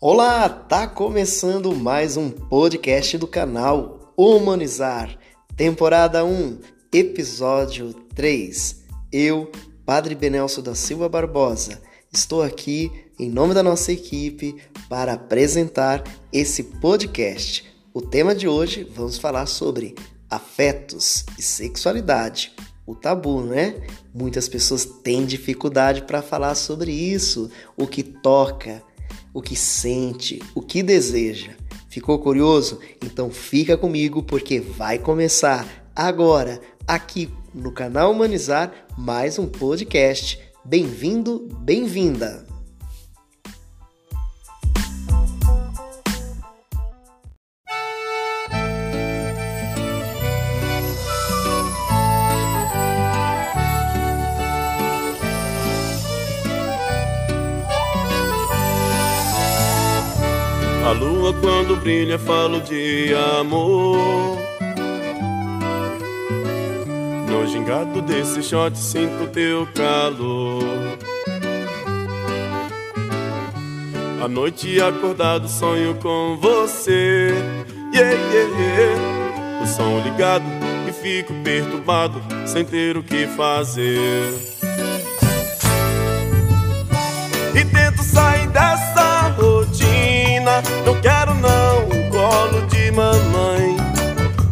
Olá, tá começando mais um podcast do canal Humanizar, temporada 1, episódio 3. Eu, Padre Benelso da Silva Barbosa, estou aqui em nome da nossa equipe para apresentar esse podcast. O tema de hoje vamos falar sobre afetos e sexualidade. O tabu, né? Muitas pessoas têm dificuldade para falar sobre isso, o que toca, o que sente, o que deseja. Ficou curioso? Então fica comigo porque vai começar agora aqui no canal Humanizar mais um podcast. Bem-vindo, bem-vinda. A lua quando brilha falo de amor. No gingado desse shot sinto teu calor. À noite acordado sonho com você. Yeah, yeah, yeah. O som ligado e fico perturbado sem ter o que fazer. E tento sair dessa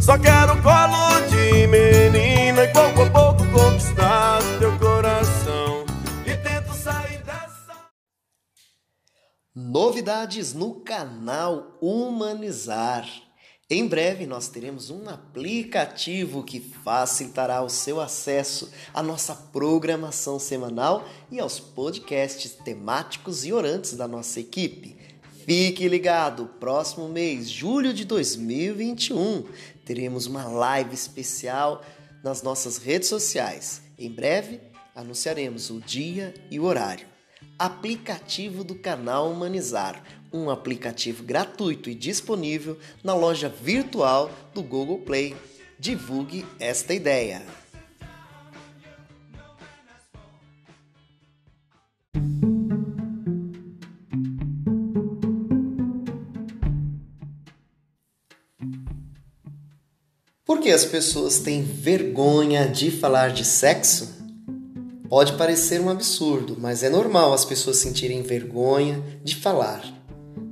Só quero colo de menina E pouco a pouco conquistar teu coração E tento sair dessa... Novidades no canal Humanizar. Em breve nós teremos um aplicativo que facilitará o seu acesso à nossa programação semanal e aos podcasts temáticos e orantes da nossa equipe. Fique ligado, próximo mês, julho de 2021, teremos uma live especial nas nossas redes sociais. Em breve anunciaremos o dia e o horário. Aplicativo do canal Humanizar, um aplicativo gratuito e disponível na loja virtual do Google Play. Divulgue esta ideia. Que as pessoas têm vergonha de falar de sexo? Pode parecer um absurdo, mas é normal as pessoas sentirem vergonha de falar.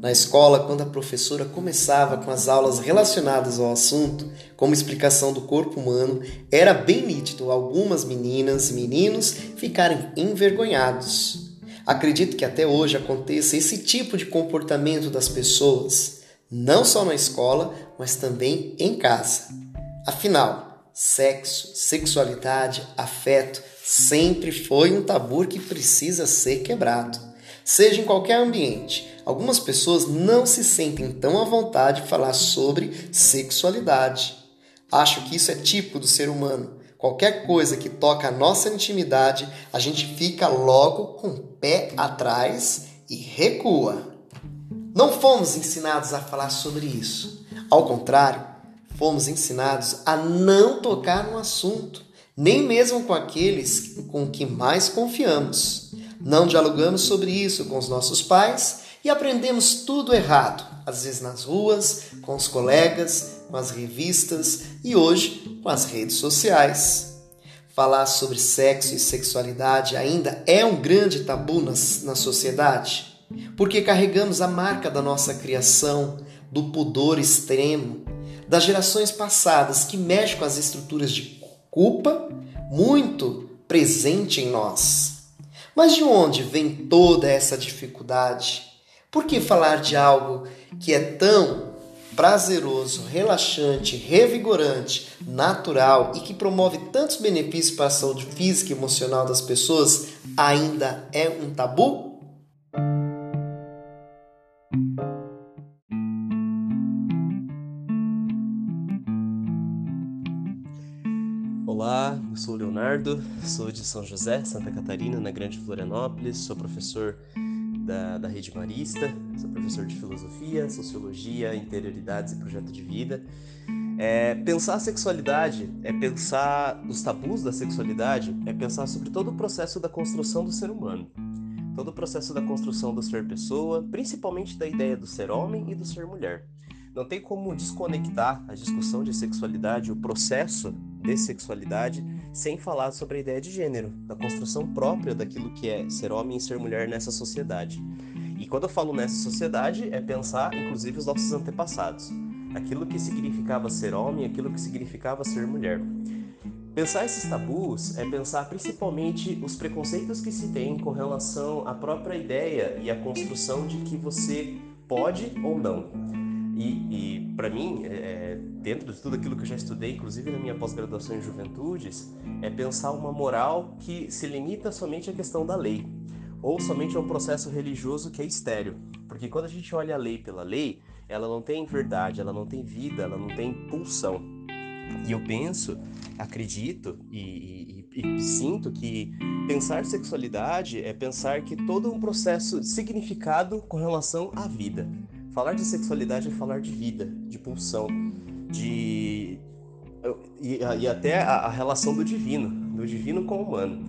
Na escola, quando a professora começava com as aulas relacionadas ao assunto, como explicação do corpo humano, era bem nítido algumas meninas e meninos ficarem envergonhados. Acredito que até hoje aconteça esse tipo de comportamento das pessoas, não só na escola, mas também em casa. Afinal, sexo, sexualidade, afeto sempre foi um tabu que precisa ser quebrado. Seja em qualquer ambiente, algumas pessoas não se sentem tão à vontade de falar sobre sexualidade. Acho que isso é típico do ser humano. Qualquer coisa que toca a nossa intimidade, a gente fica logo com o pé atrás e recua. Não fomos ensinados a falar sobre isso. Ao contrário, fomos ensinados a não tocar no assunto, nem mesmo com aqueles com que mais confiamos. Não dialogamos sobre isso com os nossos pais e aprendemos tudo errado, às vezes nas ruas, com os colegas, com as revistas e hoje com as redes sociais. Falar sobre sexo e sexualidade ainda é um grande tabu na sociedade, porque carregamos a marca da nossa criação, do pudor extremo, das gerações passadas que mexe com as estruturas de culpa muito presente em nós. Mas de onde vem toda essa dificuldade? Por que falar de algo que é tão prazeroso, relaxante, revigorante, natural e que promove tantos benefícios para a saúde física e emocional das pessoas ainda é um tabu? Olá, eu sou o Leonardo, sou de São José, Santa Catarina, na Grande Florianópolis, sou professor da, da Rede Marista, sou professor de Filosofia, Sociologia, Interioridades e Projeto de Vida. É, pensar a sexualidade é pensar os tabus da sexualidade, é pensar sobre todo o processo da construção do ser humano. todo o processo da construção do ser pessoa, principalmente da ideia do ser homem e do ser mulher. Não tem como desconectar a discussão de sexualidade, o processo de sexualidade, sem falar sobre a ideia de gênero, da construção própria daquilo que é ser homem e ser mulher nessa sociedade. E quando eu falo nessa sociedade, é pensar inclusive os nossos antepassados, aquilo que significava ser homem, aquilo que significava ser mulher. Pensar esses tabus é pensar principalmente os preconceitos que se tem com relação à própria ideia e à construção de que você pode ou não. E, e para mim, é, é, dentro de tudo aquilo que eu já estudei, inclusive na minha pós-graduação em juventudes, é pensar uma moral que se limita somente à questão da lei, ou somente a um processo religioso que é estéreo. Porque quando a gente olha a lei pela lei, ela não tem verdade, ela não tem vida, ela não tem pulsão. E eu penso, acredito e, e, e, sinto que pensar sexualidade é pensar que todo um processo significado com relação à vida. Falar de sexualidade é falar de vida, de pulsão, de e, e até a, a relação do divino, do divino com o humano.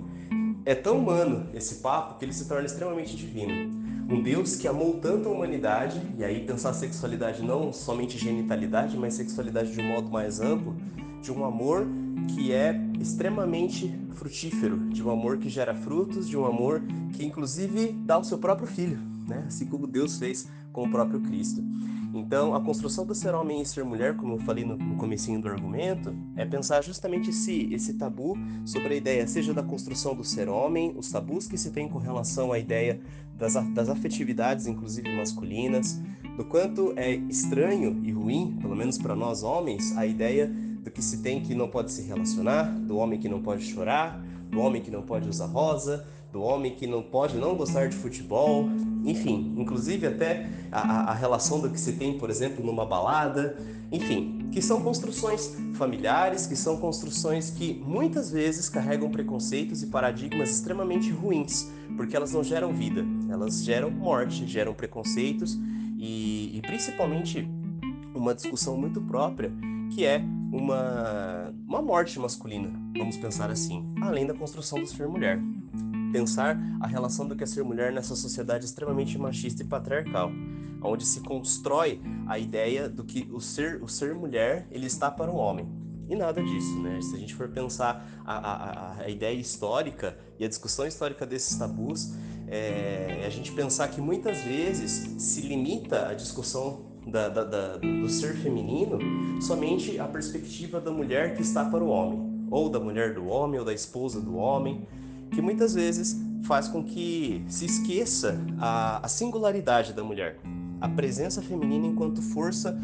É tão humano esse papo que ele se torna extremamente divino. Um Deus que amou tanto a humanidade, e aí pensar sexualidade não somente genitalidade, mas sexualidade de um modo mais amplo, de um amor que é extremamente frutífero, de um amor que gera frutos, de um amor que inclusive dá o seu próprio filho, né? assim como Deus fez com o próprio Cristo. Então, a construção do ser homem e ser mulher, como eu falei no, no comecinho do argumento, é pensar justamente esse, esse tabu sobre a ideia, seja da construção do ser homem, os tabus que se tem com relação à ideia das, das afetividades, inclusive masculinas, do quanto é estranho e ruim, pelo menos para nós homens, a ideia do que se tem que não pode se relacionar, do homem que não pode chorar, do homem que não pode usar rosa, do homem que não pode não gostar de futebol, enfim, inclusive até a, a relação do que se tem, por exemplo, numa balada, enfim, que são construções familiares, que são construções que muitas vezes carregam preconceitos e paradigmas extremamente ruins, porque elas não geram vida, elas geram morte, geram preconceitos e, e principalmente uma discussão muito própria que é uma, uma morte masculina, vamos pensar assim, além da construção do ser mulher pensar a relação do que é ser mulher nessa sociedade extremamente machista e patriarcal, onde se constrói a ideia do que o ser, o ser mulher ele está para o homem. E nada disso, né? Se a gente for pensar a, a, a ideia histórica e a discussão histórica desses tabus, é, a gente pensar que muitas vezes se limita a discussão da, da, da, do ser feminino somente à perspectiva da mulher que está para o homem, ou da mulher do homem, ou da esposa do homem que muitas vezes faz com que se esqueça a, a singularidade da mulher, a presença feminina enquanto força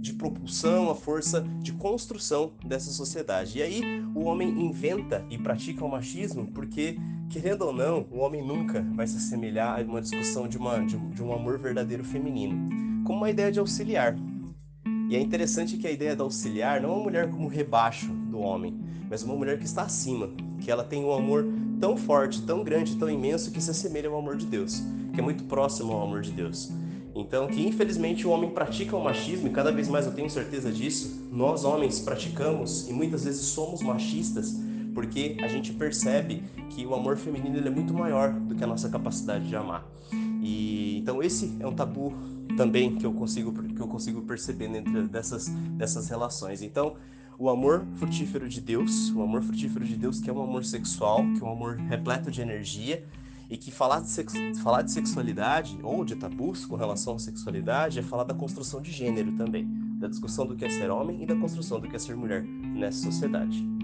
de propulsão, a força de construção dessa sociedade. E aí o homem inventa e pratica o machismo porque, querendo ou não, o homem nunca vai se assemelhar a uma discussão de, uma, de, de um amor verdadeiro feminino, como uma ideia de auxiliar. E é interessante que a ideia do auxiliar não é uma mulher como rebaixo do homem, mas uma mulher que está acima, que ela tem um amor tão forte, tão grande, tão imenso que se assemelha ao amor de Deus, que é muito próximo ao amor de Deus. Então, que infelizmente o homem pratica o machismo, e cada vez mais eu tenho certeza disso, nós homens praticamos e muitas vezes somos machistas, porque a gente percebe que o amor feminino é muito maior do que a nossa capacidade de amar. E então esse é um tabu também que eu consigo que eu consigo perceber dentro dessas dessas relações. Então, o amor frutífero de Deus, o amor frutífero de Deus que é um amor sexual, que é um amor repleto de energia e que falar de, falar de sexualidade ou de tabus com relação à sexualidade é falar da construção de gênero também, da discussão do que é ser homem e da construção do que é ser mulher nessa sociedade.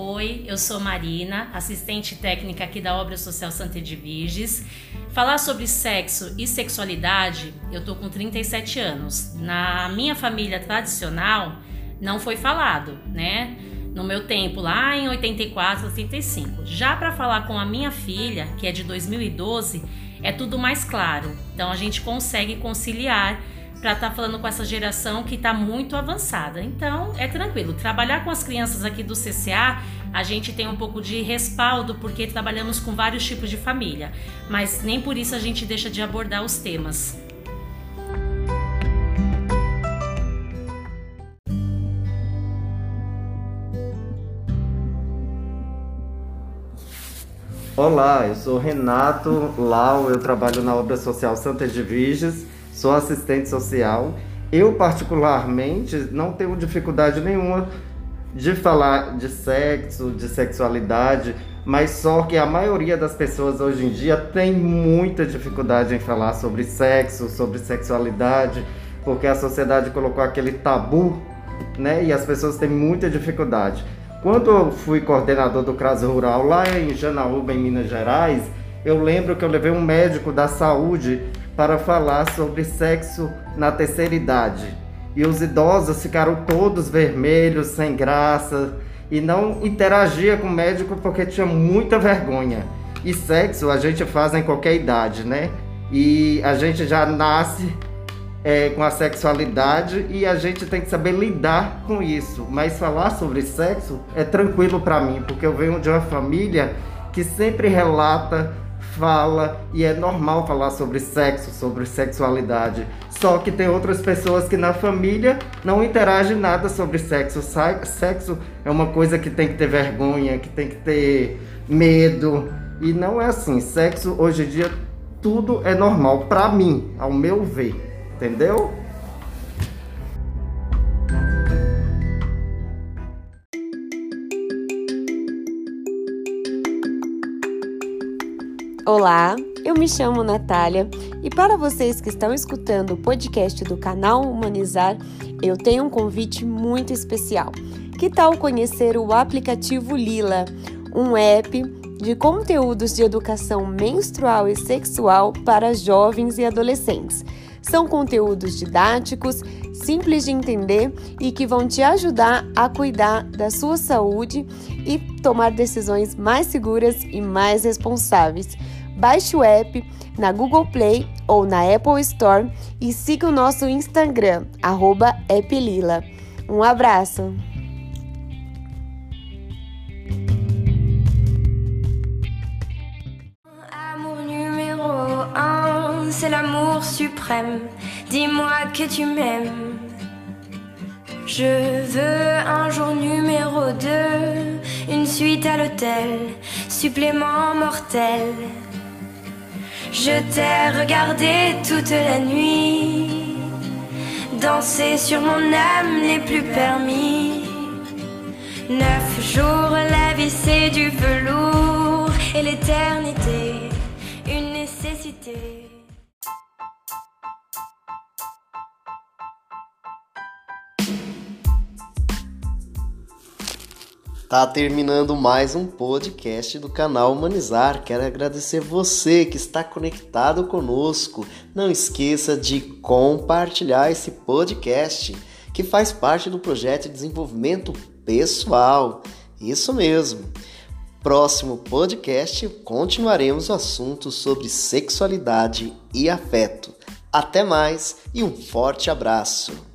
Oi, eu sou Marina, assistente técnica aqui da Obra Social Santa Edviges. Falar sobre sexo e sexualidade, eu tô com 37 anos. Na minha família tradicional, não foi falado, né? No meu tempo, lá em 84, 85. Já para falar com a minha filha, que é de 2012, é tudo mais claro. Então a gente consegue conciliar para estar tá falando com essa geração que está muito avançada. Então, é tranquilo. Trabalhar com as crianças aqui do CCA, a gente tem um pouco de respaldo porque trabalhamos com vários tipos de família, mas nem por isso a gente deixa de abordar os temas. Olá, eu sou Renato Lau, eu trabalho na obra social Santa Edviges sou assistente social. Eu, particularmente, não tenho dificuldade nenhuma de falar de sexo, de sexualidade, mas só que a maioria das pessoas hoje em dia tem muita dificuldade em falar sobre sexo, sobre sexualidade, porque a sociedade colocou aquele tabu, né? E as pessoas têm muita dificuldade. Quando eu fui coordenador do CRAS Rural lá em Janaúba, em Minas Gerais, eu lembro que eu levei um médico da saúde para falar sobre sexo na terceira idade. E os idosos ficaram todos vermelhos, sem graça, e não interagia com o médico porque tinha muita vergonha. E sexo a gente faz em qualquer idade, né? E a gente já nasce é, com a sexualidade e a gente tem que saber lidar com isso. Mas falar sobre sexo é tranquilo para mim, porque eu venho de uma família que sempre relata, fala e é normal falar sobre sexo, sobre sexualidade. Só que tem outras pessoas que na família não interagem nada sobre sexo. Sexo é uma coisa que tem que ter vergonha, que tem que ter medo. E não é assim. Sexo hoje em dia tudo é normal para mim, ao meu ver. Entendeu? Olá, eu me chamo Natália e para vocês que estão escutando o podcast do canal Humanizar, eu tenho um convite muito especial. Que tal conhecer o aplicativo Lila, um app de conteúdos de educação menstrual e sexual para jovens e adolescentes? São conteúdos didáticos, simples de entender e que vão te ajudar a cuidar da sua saúde e tomar decisões mais seguras e mais responsáveis. Baixe o app na Google Play ou na Apple Store e siga o nosso Instagram, @applila. Um abraço! c'est l'amour suprême. Dis-moi que tu m'aimes. Je veux un jour numéro 2, une suite à l'hôtel, supplément mortel. Je t'ai regardé toute la nuit, danser sur mon âme n'est plus permis. Neuf jours, la vie c'est du velours et l'éternité, une nécessité. Tá terminando mais um podcast do canal Humanizar. Quero agradecer você que está conectado conosco. Não esqueça de compartilhar esse podcast que faz parte do projeto de desenvolvimento pessoal. Isso mesmo. Próximo podcast continuaremos o assunto sobre sexualidade e afeto. Até mais e um forte abraço.